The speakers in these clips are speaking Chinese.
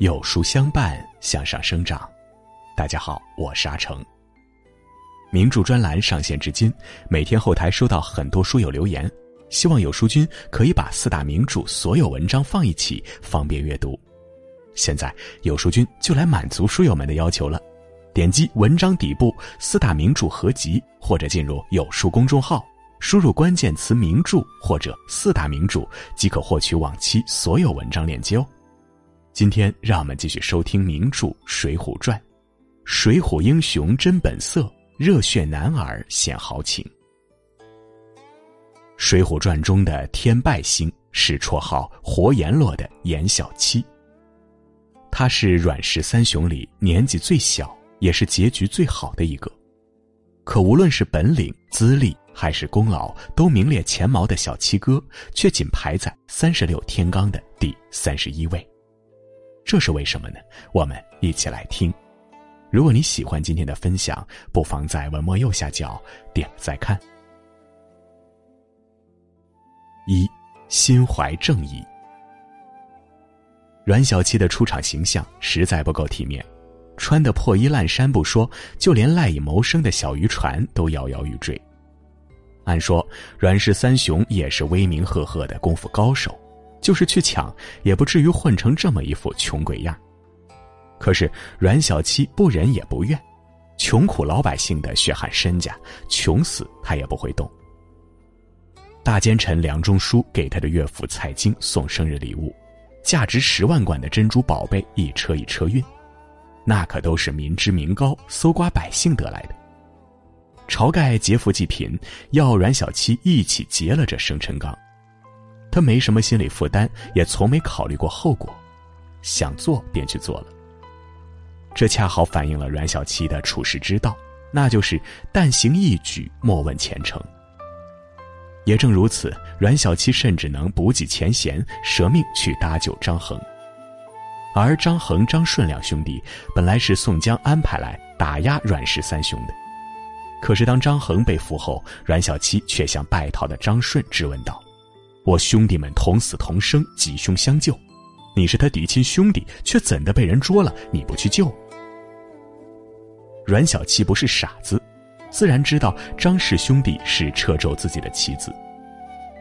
有书相伴，向上生长。大家好，我是阿成。名著专栏上线至今，每天后台收到很多书友留言，希望有书君可以把四大名著所有文章放一起，方便阅读。现在有书君就来满足书友们的要求了，点击文章底部四大名著合集，或者进入有书公众号。输入关键词“名著”或者“四大名著”，即可获取往期所有文章链接哦。今天让我们继续收听名著《水浒传》，水浒英雄真本色，热血男儿显豪情。《水浒传》中的天拜星是绰号“活阎罗”的阎小七，他是阮氏三雄里年纪最小，也是结局最好的一个。可无论是本领、资历，还是功劳都名列前茅的小七哥，却仅排在三十六天罡的第三十一位。这是为什么呢？我们一起来听。如果你喜欢今天的分享，不妨在文末右下角点再看。一，心怀正义。阮小七的出场形象实在不够体面，穿的破衣烂衫不说，就连赖以谋生的小渔船都摇摇欲坠。按说阮氏三雄也是威名赫赫的功夫高手，就是去抢也不至于混成这么一副穷鬼样。可是阮小七不忍也不愿，穷苦老百姓的血汗身家，穷死他也不会动。大奸臣梁中书给他的岳父蔡京送生日礼物，价值十万贯的珍珠宝贝一车一车运，那可都是民脂民膏搜刮百姓得来的。晁盖劫富济贫，要阮小七一起劫了这生辰纲。他没什么心理负担，也从没考虑过后果，想做便去做了。这恰好反映了阮小七的处世之道，那就是但行一举，莫问前程。也正如此，阮小七甚至能不计前嫌，舍命去搭救张衡。而张衡、张顺两兄弟本来是宋江安排来打压阮氏三雄的。可是，当张衡被俘后，阮小七却向败逃的张顺质问道：“我兄弟们同死同生，吉凶相救，你是他嫡亲兄弟，却怎的被人捉了？你不去救？”阮小七不是傻子，自然知道张氏兄弟是掣肘自己的棋子。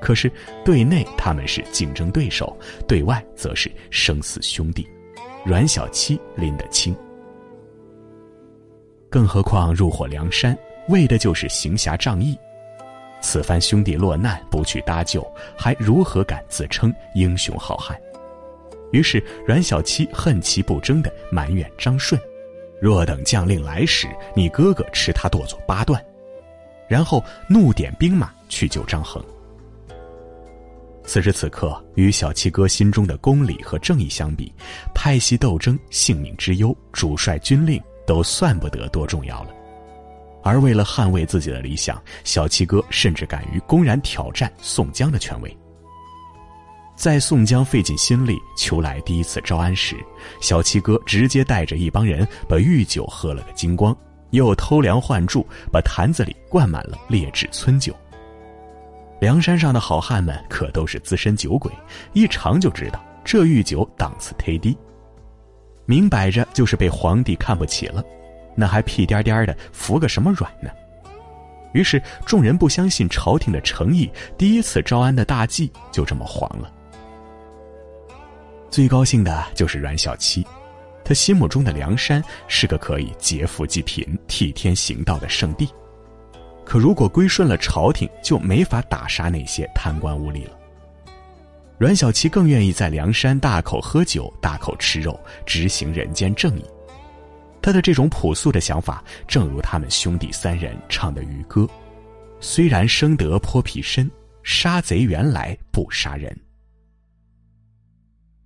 可是，对内他们是竞争对手，对外则是生死兄弟，阮小七拎得清。更何况入伙梁山。为的就是行侠仗义，此番兄弟落难不去搭救，还如何敢自称英雄好汉？于是阮小七恨其不争的埋怨张顺：“若等将令来时，你哥哥吃他剁作八段。”然后怒点兵马去救张衡。此时此刻，与小七哥心中的公理和正义相比，派系斗争、性命之忧、主帅军令都算不得多重要了。而为了捍卫自己的理想，小七哥甚至敢于公然挑战宋江的权威。在宋江费尽心力求来第一次招安时，小七哥直接带着一帮人把御酒喝了个精光，又偷梁换柱，把坛子里灌满了劣质村酒。梁山上的好汉们可都是资深酒鬼，一尝就知道这御酒档次忒低，明摆着就是被皇帝看不起了。那还屁颠颠的服个什么软呢？于是众人不相信朝廷的诚意，第一次招安的大计就这么黄了。最高兴的就是阮小七，他心目中的梁山是个可以劫富济贫、替天行道的圣地。可如果归顺了朝廷，就没法打杀那些贪官污吏了。阮小七更愿意在梁山大口喝酒、大口吃肉，执行人间正义。他的这种朴素的想法，正如他们兄弟三人唱的渔歌：“虽然生得泼皮身，杀贼原来不杀人。”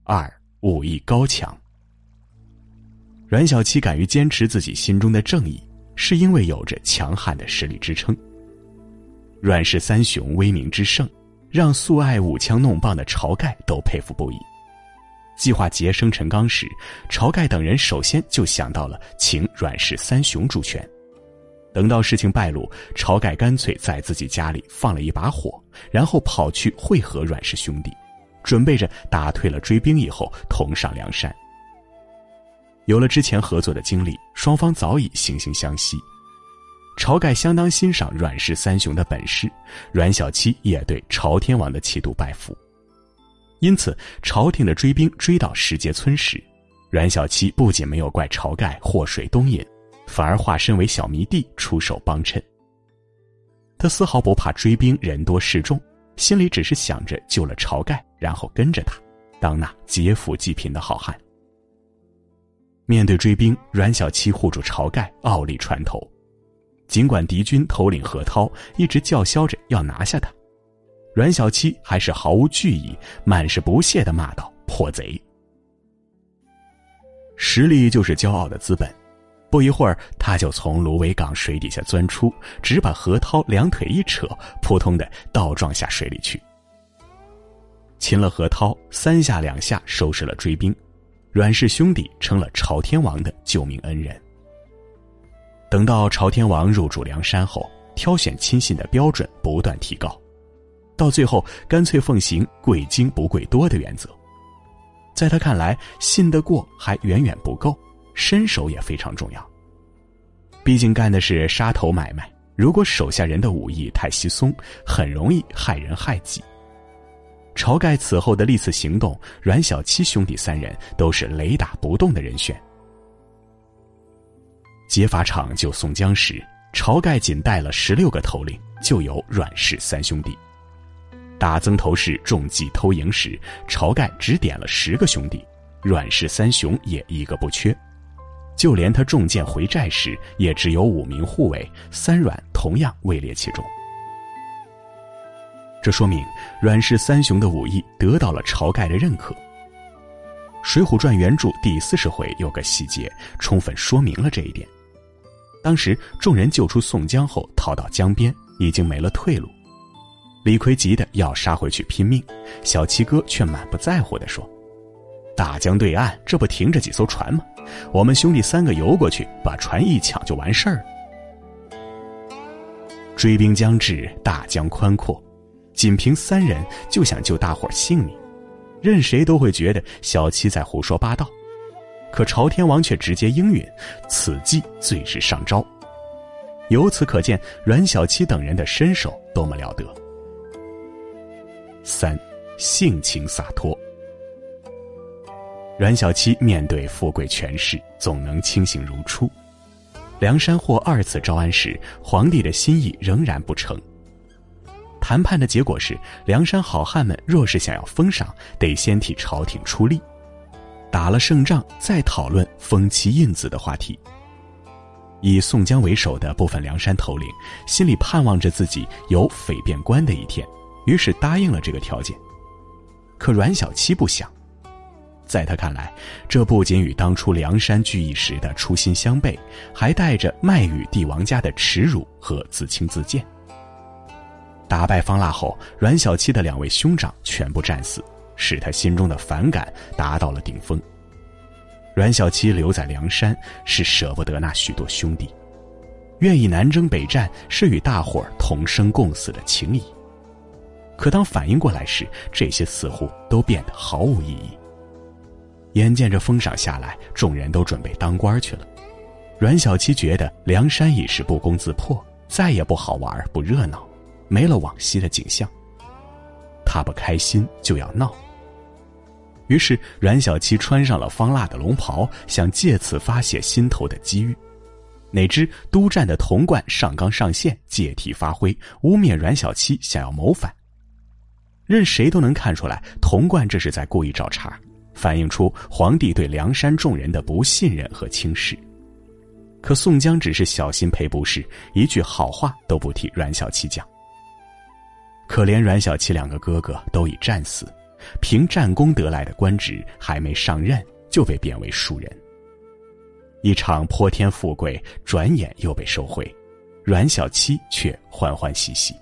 二武艺高强。阮小七敢于坚持自己心中的正义，是因为有着强悍的实力支撑。阮氏三雄威名之盛，让素爱舞枪弄棒的晁盖都佩服不已。计划劫生辰纲时，晁盖等人首先就想到了请阮氏三雄助拳。等到事情败露，晁盖干脆在自己家里放了一把火，然后跑去会合阮氏兄弟，准备着打退了追兵以后，同上梁山。有了之前合作的经历，双方早已惺惺相惜。晁盖相当欣赏阮氏三雄的本事，阮小七也对朝天王的气度拜服。因此，朝廷的追兵追到石碣村时，阮小七不仅没有怪晁盖祸水东引，反而化身为小迷弟出手帮衬。他丝毫不怕追兵人多势众，心里只是想着救了晁盖，然后跟着他，当那劫富济贫的好汉。面对追兵，阮小七护住晁盖，傲立船头。尽管敌军头领何涛一直叫嚣着要拿下他，阮小七还是毫无惧意，满是不屑的骂道：“破贼！”实力就是骄傲的资本。不一会儿，他就从芦苇港水底下钻出，只把何涛两腿一扯，扑通的倒撞下水里去。擒了何涛，三下两下收拾了追兵。阮氏兄弟成了朝天王的救命恩人。等到朝天王入主梁山后，挑选亲信的标准不断提高，到最后干脆奉行贵精不贵多的原则。在他看来，信得过还远远不够，身手也非常重要。毕竟干的是杀头买卖，如果手下人的武艺太稀松，很容易害人害己。晁盖此后的历次行动，阮小七兄弟三人都是雷打不动的人选。劫法场救宋江时，晁盖仅带了十六个头领，就有阮氏三兄弟；打曾头市中计偷营时，晁盖只点了十个兄弟，阮氏三雄也一个不缺。就连他中箭回寨时，也只有五名护卫，三阮同样位列其中。这说明阮氏三雄的武艺得到了晁盖的认可。《水浒传》原著第四十回有个细节，充分说明了这一点。当时众人救出宋江后，逃到江边，已经没了退路。李逵急得要杀回去拼命，小七哥却满不在乎地说：“大江对岸这不停着几艘船吗？我们兄弟三个游过去，把船一抢就完事儿了。”追兵将至，大江宽阔。仅凭三人就想救大伙性命，任谁都会觉得小七在胡说八道。可朝天王却直接应允，此计最是上招。由此可见，阮小七等人的身手多么了得。三，性情洒脱。阮小七面对富贵权势，总能清醒如初。梁山获二次招安时，皇帝的心意仍然不成。谈判的结果是，梁山好汉们若是想要封赏，得先替朝廷出力，打了胜仗再讨论封其印子的话题。以宋江为首的部分梁山头领心里盼望着自己有匪变官的一天，于是答应了这个条件。可阮小七不想，在他看来，这不仅与当初梁山聚义时的初心相悖，还带着卖与帝王家的耻辱和自轻自贱。打败方腊后，阮小七的两位兄长全部战死，使他心中的反感达到了顶峰。阮小七留在梁山是舍不得那许多兄弟，愿意南征北战是与大伙儿同生共死的情谊。可当反应过来时，这些似乎都变得毫无意义。眼见着封赏下来，众人都准备当官去了，阮小七觉得梁山已是不攻自破，再也不好玩不热闹。没了往昔的景象，他不开心就要闹。于是阮小七穿上了方腊的龙袍，想借此发泄心头的积郁。哪知督战的童贯上纲上线，借题发挥，污蔑阮小七想要谋反。任谁都能看出来，童贯这是在故意找茬，反映出皇帝对梁山众人的不信任和轻视。可宋江只是小心赔不是，一句好话都不替阮小七讲。可怜阮小七两个哥哥都已战死，凭战功得来的官职还没上任就被贬为庶人。一场泼天富贵转眼又被收回，阮小七却欢欢喜喜。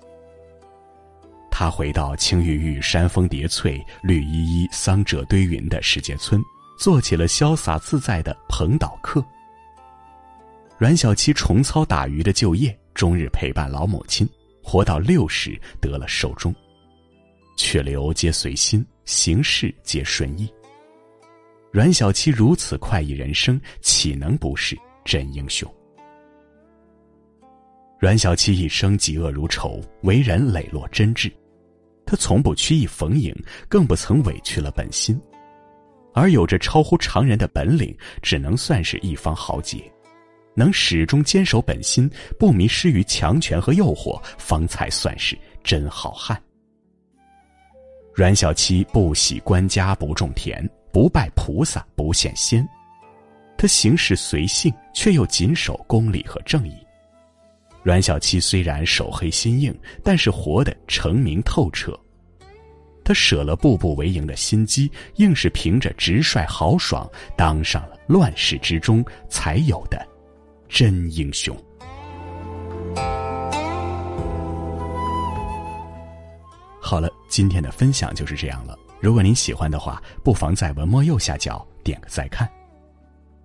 他回到青玉玉山峰叠翠、绿依依桑者堆云的世界村，做起了潇洒自在的蓬岛客。阮小七重操打鱼的旧业，终日陪伴老母亲。活到六十得了寿终，去留皆随心，行事皆顺意。阮小七如此快意人生，岂能不是真英雄？阮小七一生嫉恶如仇，为人磊落真挚，他从不曲意逢迎，更不曾委屈了本心，而有着超乎常人的本领，只能算是一方豪杰。能始终坚守本心，不迷失于强权和诱惑，方才算是真好汉。阮小七不喜官家，不种田。不拜菩萨，不羡仙，他行事随性，却又谨守公理和正义。阮小七虽然手黑心硬，但是活得澄明透彻。他舍了步步为营的心机，硬是凭着直率豪爽，当上了乱世之中才有的真英雄。好了，今天的分享就是这样了。如果您喜欢的话，不妨在文末右下角点个再看。《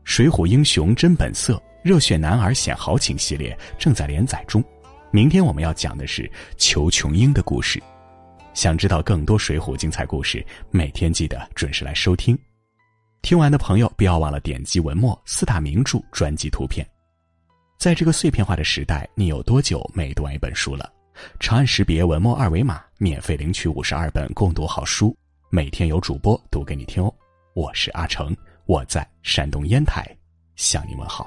水浒英雄真本色：热血男儿显豪情》系列正在连载中，明天我们要讲的是裘琼英的故事。想知道更多水浒精彩故事，每天记得准时来收听。听完的朋友不要忘了点击文末四大名著专辑图片。在这个碎片化的时代，你有多久没读完一本书了？长按识别文末二维码，免费领取五十二本共读好书。每天有主播读给你听哦，我是阿成，我在山东烟台向你问好。